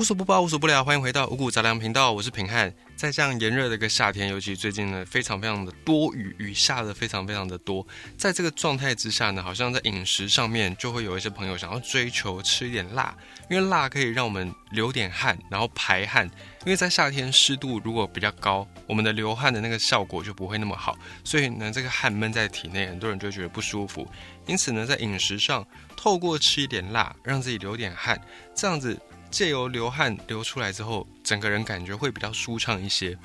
无所不包，无所不聊，欢迎回到五谷杂粮频道，我是平汉。在这样炎热的一个夏天，尤其最近呢，非常非常的多雨，雨下的非常非常的多。在这个状态之下呢，好像在饮食上面就会有一些朋友想要追求吃一点辣，因为辣可以让我们流点汗，然后排汗。因为在夏天湿度如果比较高，我们的流汗的那个效果就不会那么好，所以呢，这个汗闷在体内，很多人就会觉得不舒服。因此呢，在饮食上，透过吃一点辣，让自己流点汗，这样子。借由流汗流出来之后，整个人感觉会比较舒畅一些。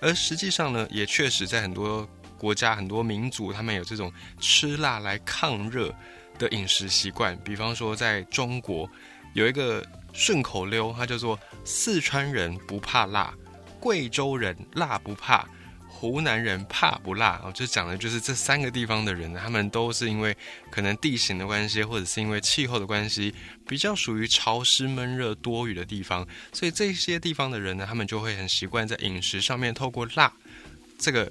而实际上呢，也确实在很多国家、很多民族，他们有这种吃辣来抗热的饮食习惯。比方说，在中国有一个顺口溜，它叫做“四川人不怕辣，贵州人辣不怕”。湖南人怕不辣哦，就讲的就是这三个地方的人，他们都是因为可能地形的关系，或者是因为气候的关系，比较属于潮湿、闷热、多雨的地方，所以这些地方的人呢，他们就会很习惯在饮食上面透过辣这个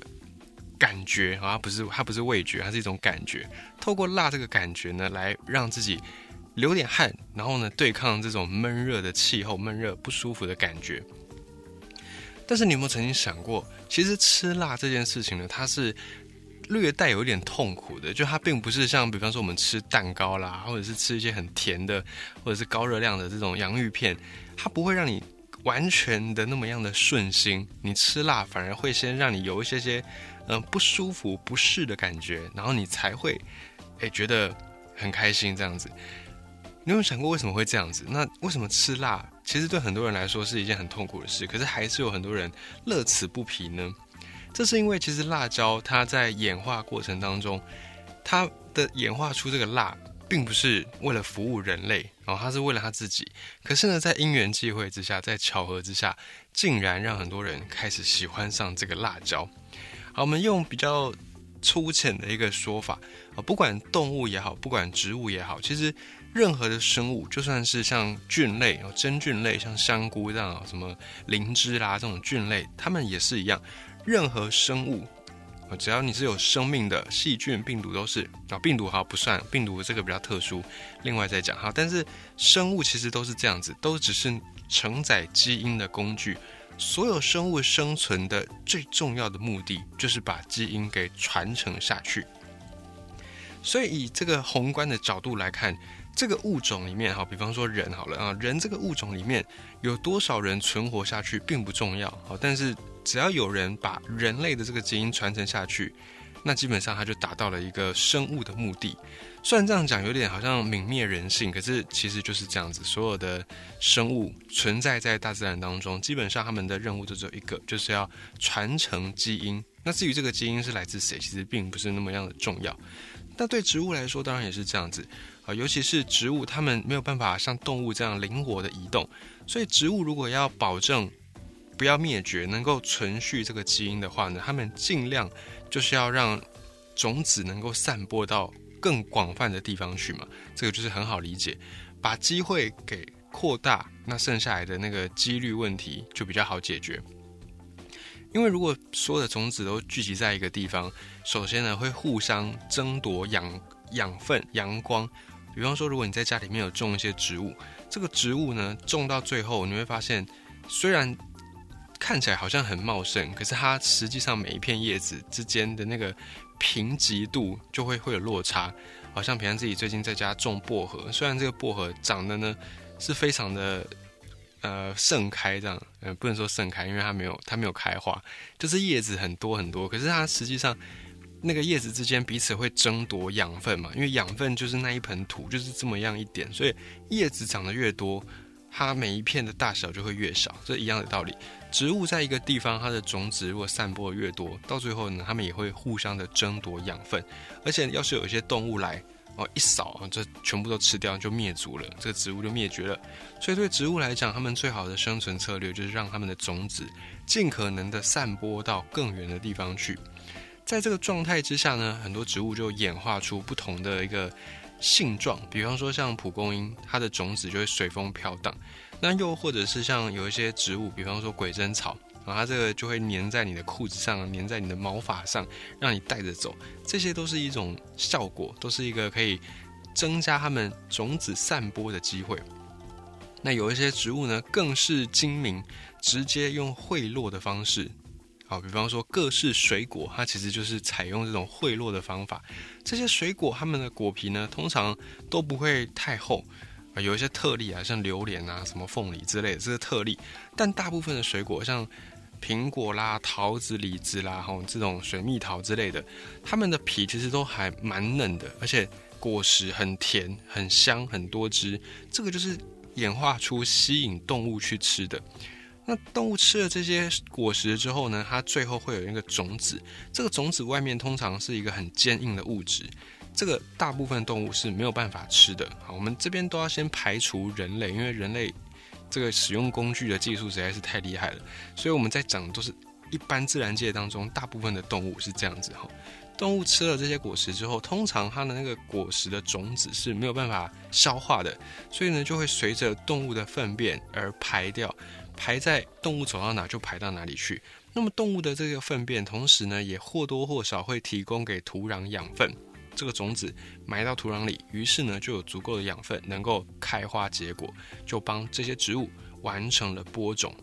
感觉啊，不是它不是味觉，它是一种感觉，透过辣这个感觉呢，来让自己流点汗，然后呢，对抗这种闷热的气候、闷热不舒服的感觉。但是你有没有曾经想过，其实吃辣这件事情呢，它是略带有一点痛苦的。就它并不是像，比方说我们吃蛋糕啦，或者是吃一些很甜的，或者是高热量的这种洋芋片，它不会让你完全的那么样的顺心。你吃辣反而会先让你有一些些嗯不舒服、不适的感觉，然后你才会诶觉得很开心这样子。你有没有想过为什么会这样子？那为什么吃辣？其实对很多人来说是一件很痛苦的事，可是还是有很多人乐此不疲呢。这是因为其实辣椒它在演化过程当中，它的演化出这个辣，并不是为了服务人类，然后它是为了它自己。可是呢，在因缘际会之下，在巧合之下，竟然让很多人开始喜欢上这个辣椒。好，我们用比较粗浅的一个说法啊，不管动物也好，不管植物也好，其实。任何的生物，就算是像菌类哦，真菌类，像香菇这样，什么灵芝啦这种菌类，它们也是一样。任何生物只要你是有生命的，细菌、病毒都是啊，病毒哈不算，病毒这个比较特殊，另外再讲哈。但是生物其实都是这样子，都只是承载基因的工具。所有生物生存的最重要的目的，就是把基因给传承下去。所以以这个宏观的角度来看。这个物种里面，哈，比方说人好了啊，人这个物种里面有多少人存活下去并不重要，好，但是只要有人把人类的这个基因传承下去，那基本上他就达到了一个生物的目的。虽然这样讲有点好像泯灭人性，可是其实就是这样子。所有的生物存在在大自然当中，基本上他们的任务就只有一个，就是要传承基因。那至于这个基因是来自谁，其实并不是那么样的重要。那对植物来说，当然也是这样子。啊，尤其是植物，它们没有办法像动物这样灵活的移动，所以植物如果要保证不要灭绝，能够存续这个基因的话呢，它们尽量就是要让种子能够散播到更广泛的地方去嘛。这个就是很好理解，把机会给扩大，那剩下来的那个几率问题就比较好解决。因为如果所有的种子都聚集在一个地方，首先呢会互相争夺养养分、阳光。比方说，如果你在家里面有种一些植物，这个植物呢，种到最后你会发现，虽然看起来好像很茂盛，可是它实际上每一片叶子之间的那个贫瘠度就会会有落差。好像平常自己最近在家种薄荷，虽然这个薄荷长得呢是非常的呃盛开这样，呃不能说盛开，因为它没有它没有开花，就是叶子很多很多，可是它实际上。那个叶子之间彼此会争夺养分嘛？因为养分就是那一盆土，就是这么样一点，所以叶子长得越多，它每一片的大小就会越少，这一样的道理。植物在一个地方，它的种子如果散播的越多，到最后呢，它们也会互相的争夺养分。而且要是有一些动物来哦，一扫这全部都吃掉，就灭族了，这个植物就灭绝了。所以对植物来讲，它们最好的生存策略就是让它们的种子尽可能的散播到更远的地方去。在这个状态之下呢，很多植物就演化出不同的一个性状，比方说像蒲公英，它的种子就会随风飘荡；那又或者是像有一些植物，比方说鬼针草，啊，它这个就会粘在你的裤子上，粘在你的毛发上，让你带着走。这些都是一种效果，都是一个可以增加它们种子散播的机会。那有一些植物呢，更是精明，直接用贿赂的方式。好，比方说各式水果，它其实就是采用这种贿赂的方法。这些水果它们的果皮呢，通常都不会太厚啊，有一些特例啊，像榴莲啊、什么凤梨之类的，这是特例。但大部分的水果，像苹果啦、桃子、李子啦，吼这种水蜜桃之类的，它们的皮其实都还蛮嫩的，而且果实很甜、很香、很多汁。这个就是。演化出吸引动物去吃的，那动物吃了这些果实之后呢？它最后会有一个种子，这个种子外面通常是一个很坚硬的物质，这个大部分动物是没有办法吃的。好，我们这边都要先排除人类，因为人类这个使用工具的技术实在是太厉害了，所以我们在讲都是一般自然界当中大部分的动物是这样子哈。动物吃了这些果实之后，通常它的那个果实的种子是没有办法消化的，所以呢就会随着动物的粪便而排掉，排在动物走到哪就排到哪里去。那么动物的这个粪便，同时呢也或多或少会提供给土壤养分，这个种子埋到土壤里，于是呢就有足够的养分能够开花结果，就帮这些植物完成了播种。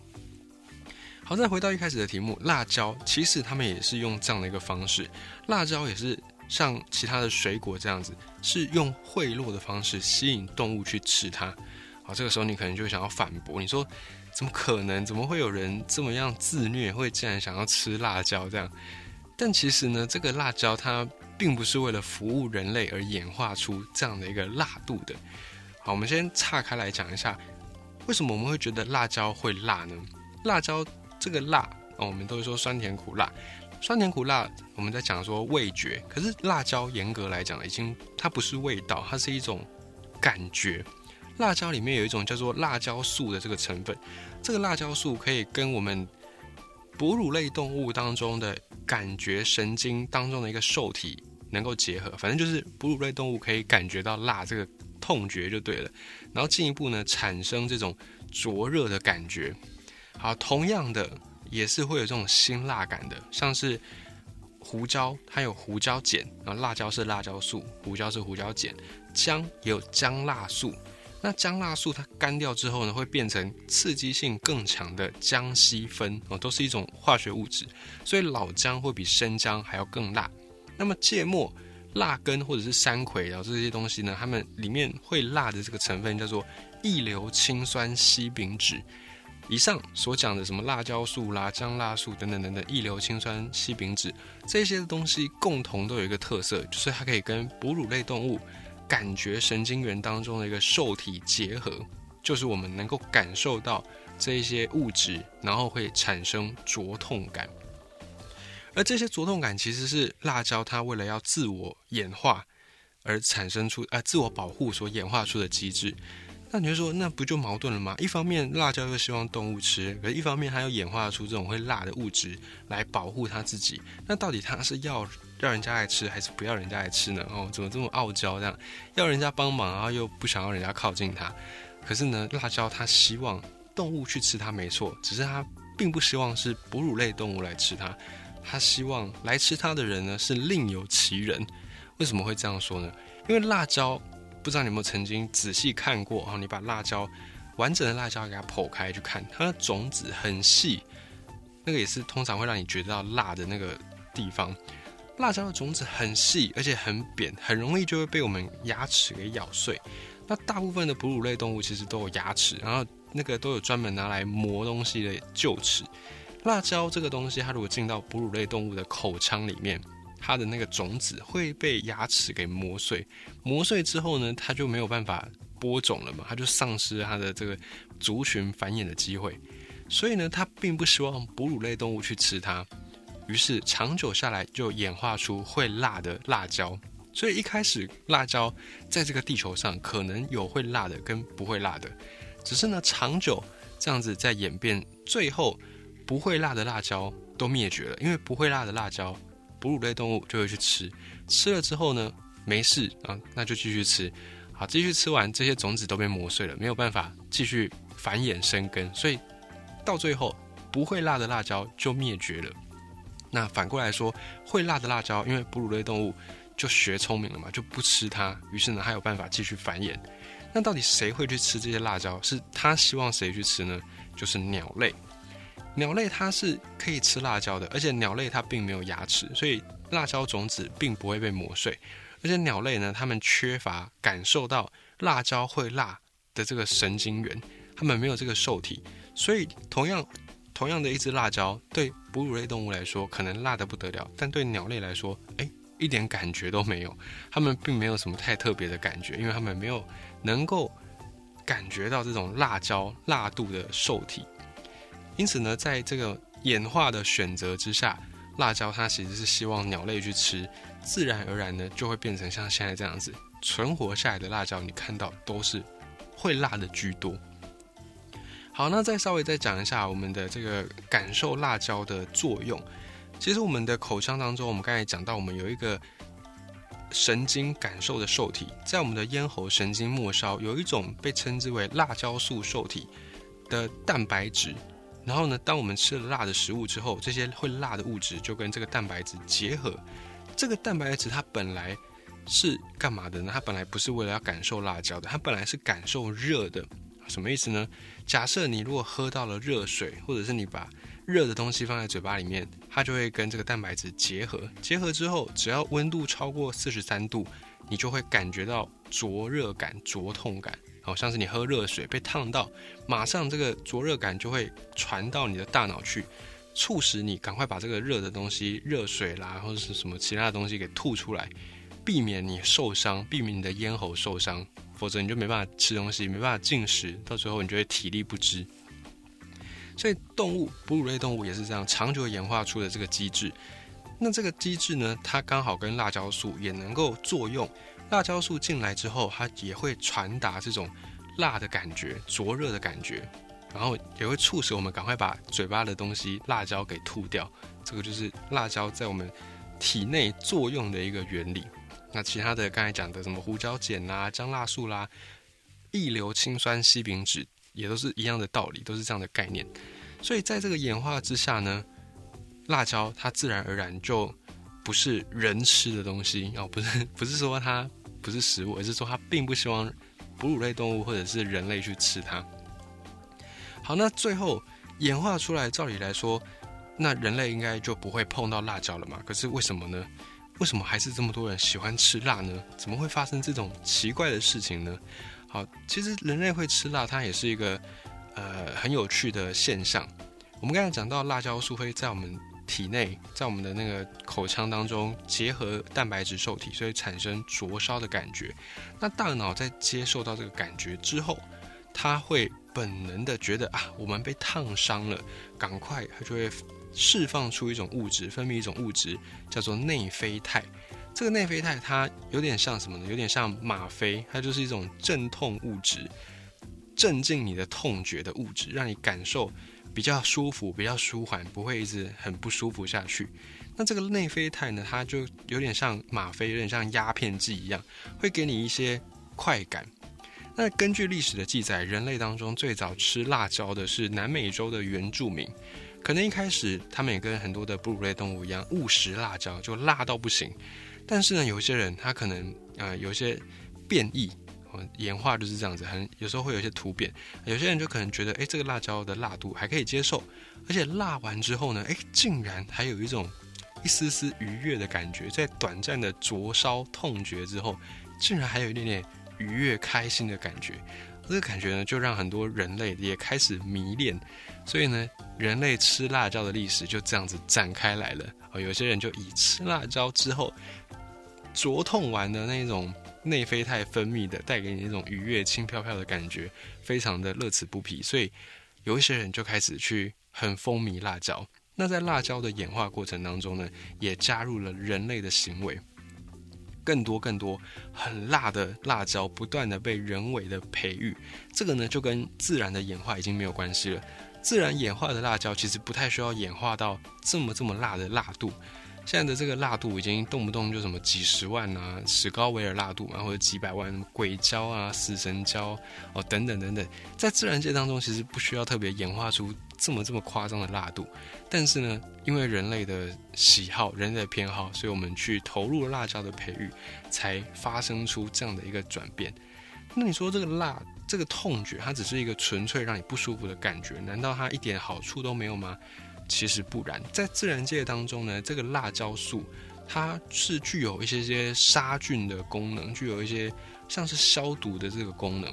好，再回到一开始的题目，辣椒其实他们也是用这样的一个方式，辣椒也是像其他的水果这样子，是用贿赂的方式吸引动物去吃它。这个时候你可能就想要反驳，你说怎么可能？怎么会有人这么样自虐，会竟然想要吃辣椒这样？但其实呢，这个辣椒它并不是为了服务人类而演化出这样的一个辣度的。好，我们先岔开来讲一下，为什么我们会觉得辣椒会辣呢？辣椒。这个辣，我们都会说酸甜苦辣，酸甜苦辣，我们在讲说味觉。可是辣椒严格来讲，已经它不是味道，它是一种感觉。辣椒里面有一种叫做辣椒素的这个成分，这个辣椒素可以跟我们哺乳类动物当中的感觉神经当中的一个受体能够结合，反正就是哺乳类动物可以感觉到辣这个痛觉就对了，然后进一步呢产生这种灼热的感觉。好，同样的也是会有这种辛辣感的，像是胡椒，它有胡椒碱，然后辣椒是辣椒素，胡椒是胡椒碱，姜也有姜辣素。那姜辣素它干掉之后呢，会变成刺激性更强的姜烯酚哦，都是一种化学物质，所以老姜会比生姜还要更辣。那么芥末、辣根或者是山葵然后这些东西呢，它们里面会辣的这个成分叫做异硫氰酸烯丙酯。以上所讲的什么辣椒素啦、姜辣素等等等等，异硫氰酸烯丙酯这些东西，共同都有一个特色，就是它可以跟哺乳类动物感觉神经元当中的一个受体结合，就是我们能够感受到这一些物质，然后会产生灼痛感。而这些灼痛感其实是辣椒它为了要自我演化而产生出，呃，自我保护所演化出的机制。那你就说，那不就矛盾了吗？一方面辣椒又希望动物吃，可是一方面它又演化出这种会辣的物质来保护它自己。那到底它是要要人家来吃，还是不要人家来吃呢？哦，怎么这么傲娇？这样要人家帮忙，然后又不想要人家靠近它。可是呢，辣椒它希望动物去吃它，没错，只是它并不希望是哺乳类动物来吃它。它希望来吃它的人呢是另有其人。为什么会这样说呢？因为辣椒。不知道你有没有曾经仔细看过啊？你把辣椒完整的辣椒给它剖开去看，它的种子很细，那个也是通常会让你觉得到辣的那个地方。辣椒的种子很细，而且很扁，很容易就会被我们牙齿给咬碎。那大部分的哺乳类动物其实都有牙齿，然后那个都有专门拿来磨东西的臼齿。辣椒这个东西，它如果进到哺乳类动物的口腔里面。它的那个种子会被牙齿给磨碎，磨碎之后呢，它就没有办法播种了嘛，它就丧失了它的这个族群繁衍的机会。所以呢，它并不希望哺乳类动物去吃它，于是长久下来就演化出会辣的辣椒。所以一开始辣椒在这个地球上可能有会辣的跟不会辣的，只是呢长久这样子在演变，最后不会辣的辣椒都灭绝了，因为不会辣的辣椒。哺乳类动物就会去吃，吃了之后呢，没事啊，那就继续吃，好，继续吃完这些种子都被磨碎了，没有办法继续繁衍生根，所以到最后不会辣的辣椒就灭绝了。那反过来说，会辣的辣椒，因为哺乳类动物就学聪明了嘛，就不吃它，于是呢，它有办法继续繁衍。那到底谁会去吃这些辣椒？是它希望谁去吃呢？就是鸟类。鸟类它是可以吃辣椒的，而且鸟类它并没有牙齿，所以辣椒种子并不会被磨碎。而且鸟类呢，它们缺乏感受到辣椒会辣的这个神经元，它们没有这个受体，所以同样同样的一只辣椒，对哺乳类动物来说可能辣得不得了，但对鸟类来说，哎。一点感觉都没有，它们并没有什么太特别的感觉，因为它们没有能够感觉到这种辣椒辣度的受体。因此呢，在这个演化的选择之下，辣椒它其实是希望鸟类去吃，自然而然呢就会变成像现在这样子，存活下来的辣椒，你看到都是会辣的居多。好，那再稍微再讲一下我们的这个感受辣椒的作用。其实我们的口腔当中，我们刚才讲到，我们有一个神经感受的受体，在我们的咽喉神经末梢有一种被称之为辣椒素受体的蛋白质。然后呢，当我们吃了辣的食物之后，这些会辣的物质就跟这个蛋白质结合。这个蛋白质它本来是干嘛的呢？它本来不是为了要感受辣椒的，它本来是感受热的。什么意思呢？假设你如果喝到了热水，或者是你把热的东西放在嘴巴里面，它就会跟这个蛋白质结合。结合之后，只要温度超过四十三度，你就会感觉到灼热感、灼痛感。好像是你喝热水被烫到，马上这个灼热感就会传到你的大脑去，促使你赶快把这个热的东西、热水啦，或者是什么其他的东西给吐出来，避免你受伤，避免你的咽喉受伤。否则你就没办法吃东西，没办法进食，到最后你就会体力不支。所以动物哺乳类动物也是这样，长久演化出的这个机制。那这个机制呢，它刚好跟辣椒素也能够作用。辣椒素进来之后，它也会传达这种辣的感觉、灼热的感觉，然后也会促使我们赶快把嘴巴的东西辣椒给吐掉。这个就是辣椒在我们体内作用的一个原理。那其他的刚才讲的什么胡椒碱啦、姜辣素啦、异硫氰酸烯丙酯。也都是一样的道理，都是这样的概念。所以在这个演化之下呢，辣椒它自然而然就不是人吃的东西哦，不是不是说它不是食物，而是说它并不希望哺乳类动物或者是人类去吃它。好，那最后演化出来，照理来说，那人类应该就不会碰到辣椒了嘛？可是为什么呢？为什么还是这么多人喜欢吃辣呢？怎么会发生这种奇怪的事情呢？好，其实人类会吃辣，它也是一个呃很有趣的现象。我们刚才讲到辣椒素会在我们体内，在我们的那个口腔当中结合蛋白质受体，所以产生灼烧的感觉。那大脑在接受到这个感觉之后，它会本能的觉得啊，我们被烫伤了，赶快它就会释放出一种物质，分泌一种物质叫做内啡肽。这个内啡肽它有点像什么呢？有点像吗啡，它就是一种镇痛物质，镇静你的痛觉的物质，让你感受比较舒服、比较舒缓，不会一直很不舒服下去。那这个内啡肽呢，它就有点像吗啡，有点像鸦片剂一样，会给你一些快感。那根据历史的记载，人类当中最早吃辣椒的是南美洲的原住民，可能一开始他们也跟很多的哺乳类动物一样，误食辣椒，就辣到不行。但是呢，有些人他可能呃有些变异，演化就是这样子，很有时候会有一些突变。有些人就可能觉得，哎，这个辣椒的辣度还可以接受，而且辣完之后呢，哎，竟然还有一种一丝丝愉悦的感觉，在短暂的灼烧痛觉之后，竟然还有一点点愉悦开心的感觉。这个感觉呢，就让很多人类也开始迷恋，所以呢，人类吃辣椒的历史就这样子展开来了。哦，有些人就以吃辣椒之后。灼痛完的那种内啡肽分泌的，带给你那种愉悦、轻飘飘的感觉，非常的乐此不疲。所以有一些人就开始去很风靡辣椒。那在辣椒的演化过程当中呢，也加入了人类的行为，更多更多很辣的辣椒不断的被人为的培育。这个呢，就跟自然的演化已经没有关系了。自然演化的辣椒其实不太需要演化到这么这么辣的辣度。现在的这个辣度已经动不动就什么几十万啊，史高维尔辣度嘛，或者几百万什么鬼椒啊、死神椒哦等等等等，在自然界当中其实不需要特别演化出这么这么夸张的辣度，但是呢，因为人类的喜好、人类的偏好，所以我们去投入辣椒的培育，才发生出这样的一个转变。那你说这个辣，这个痛觉，它只是一个纯粹让你不舒服的感觉，难道它一点好处都没有吗？其实不然，在自然界当中呢，这个辣椒素它是具有一些些杀菌的功能，具有一些像是消毒的这个功能。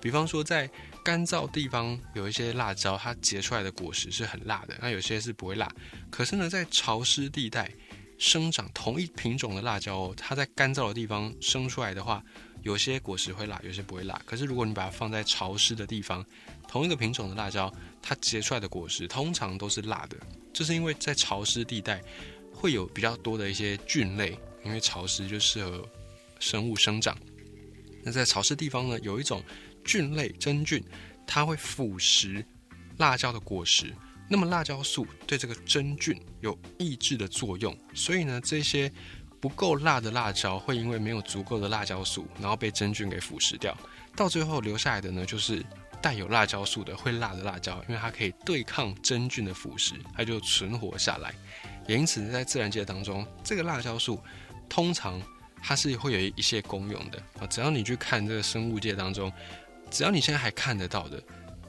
比方说，在干燥地方有一些辣椒，它结出来的果实是很辣的，那有些是不会辣。可是呢，在潮湿地带生长同一品种的辣椒，它在干燥的地方生出来的话，有些果实会辣，有些不会辣。可是如果你把它放在潮湿的地方，同一个品种的辣椒，它结出来的果实通常都是辣的，这是因为在潮湿地带会有比较多的一些菌类，因为潮湿就适合生物生长。那在潮湿地方呢，有一种。菌类真菌，它会腐蚀辣椒的果实。那么辣椒素对这个真菌有抑制的作用，所以呢，这些不够辣的辣椒会因为没有足够的辣椒素，然后被真菌给腐蚀掉。到最后留下来的呢，就是带有辣椒素的会辣的辣椒，因为它可以对抗真菌的腐蚀，它就存活下来。也因此，在自然界当中，这个辣椒素通常它是会有一些功用的啊。只要你去看这个生物界当中。只要你现在还看得到的，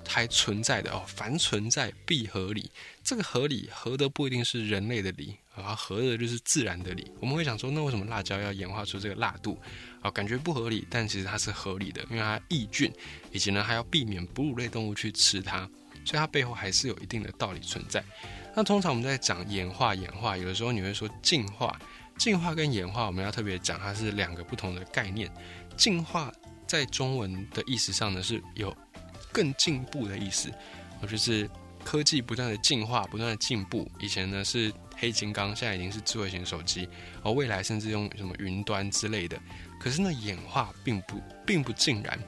还存在的哦，凡存在必合理。这个合理合的不一定是人类的理，啊，合的就是自然的理。我们会想说，那为什么辣椒要演化出这个辣度？啊，感觉不合理，但其实它是合理的，因为它抑菌，以及呢还要避免哺乳类动物去吃它，所以它背后还是有一定的道理存在。那通常我们在讲演化，演化有的时候你会说进化，进化跟演化我们要特别讲，它是两个不同的概念。进化。在中文的意思上呢，是有更进步的意思，就是科技不断的进化，不断的进步。以前呢是黑金刚，现在已经是智慧型手机，而未来甚至用什么云端之类的。可是呢，演化并不并不尽然，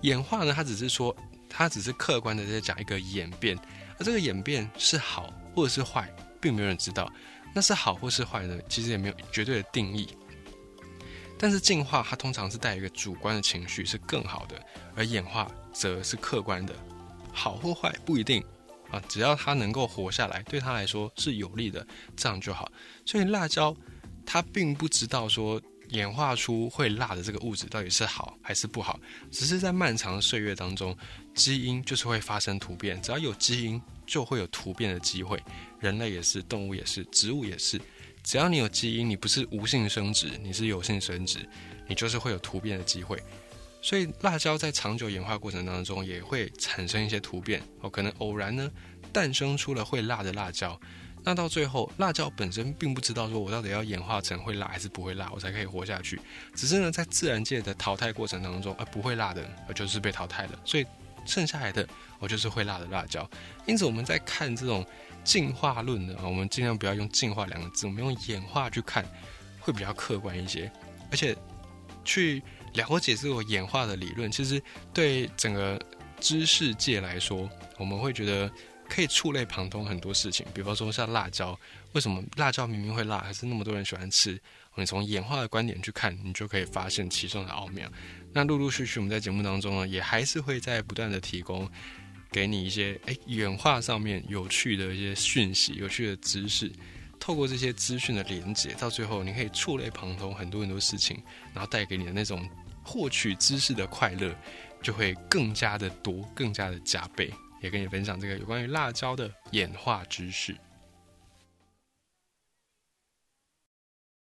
演化呢，它只是说，它只是客观的在讲一个演变，而这个演变是好或者是坏，并没有人知道。那是好或是坏呢？其实也没有绝对的定义。但是进化它通常是带一个主观的情绪是更好的，而演化则是客观的，好或坏不一定啊，只要它能够活下来，对它来说是有利的，这样就好。所以辣椒它并不知道说演化出会辣的这个物质到底是好还是不好，只是在漫长的岁月当中，基因就是会发生突变，只要有基因就会有突变的机会，人类也是，动物也是，植物也是。只要你有基因，你不是无性生殖，你是有性生殖，你就是会有突变的机会。所以辣椒在长久演化过程当中也会产生一些突变哦，可能偶然呢诞生出了会辣的辣椒。那到最后，辣椒本身并不知道说我到底要演化成会辣还是不会辣，我才可以活下去。只是呢，在自然界的淘汰过程当中，而不会辣的，而就是被淘汰了。所以剩下来的，我就是会辣的辣椒。因此我们在看这种。进化论的啊，我们尽量不要用进化两个字，我们用演化去看，会比较客观一些。而且去了解这个演化的理论，其实对整个知识界来说，我们会觉得可以触类旁通很多事情。比方说像辣椒，为什么辣椒明明会辣，还是那么多人喜欢吃？你从演化的观点去看，你就可以发现其中的奥妙。那陆陆续续我们在节目当中呢，也还是会在不断的提供。给你一些哎演化上面有趣的一些讯息、有趣的知识，透过这些资讯的连接，到最后你可以触类旁通很多很多事情，然后带给你的那种获取知识的快乐就会更加的多、更加的加倍。也跟你分享这个有关于辣椒的演化知识。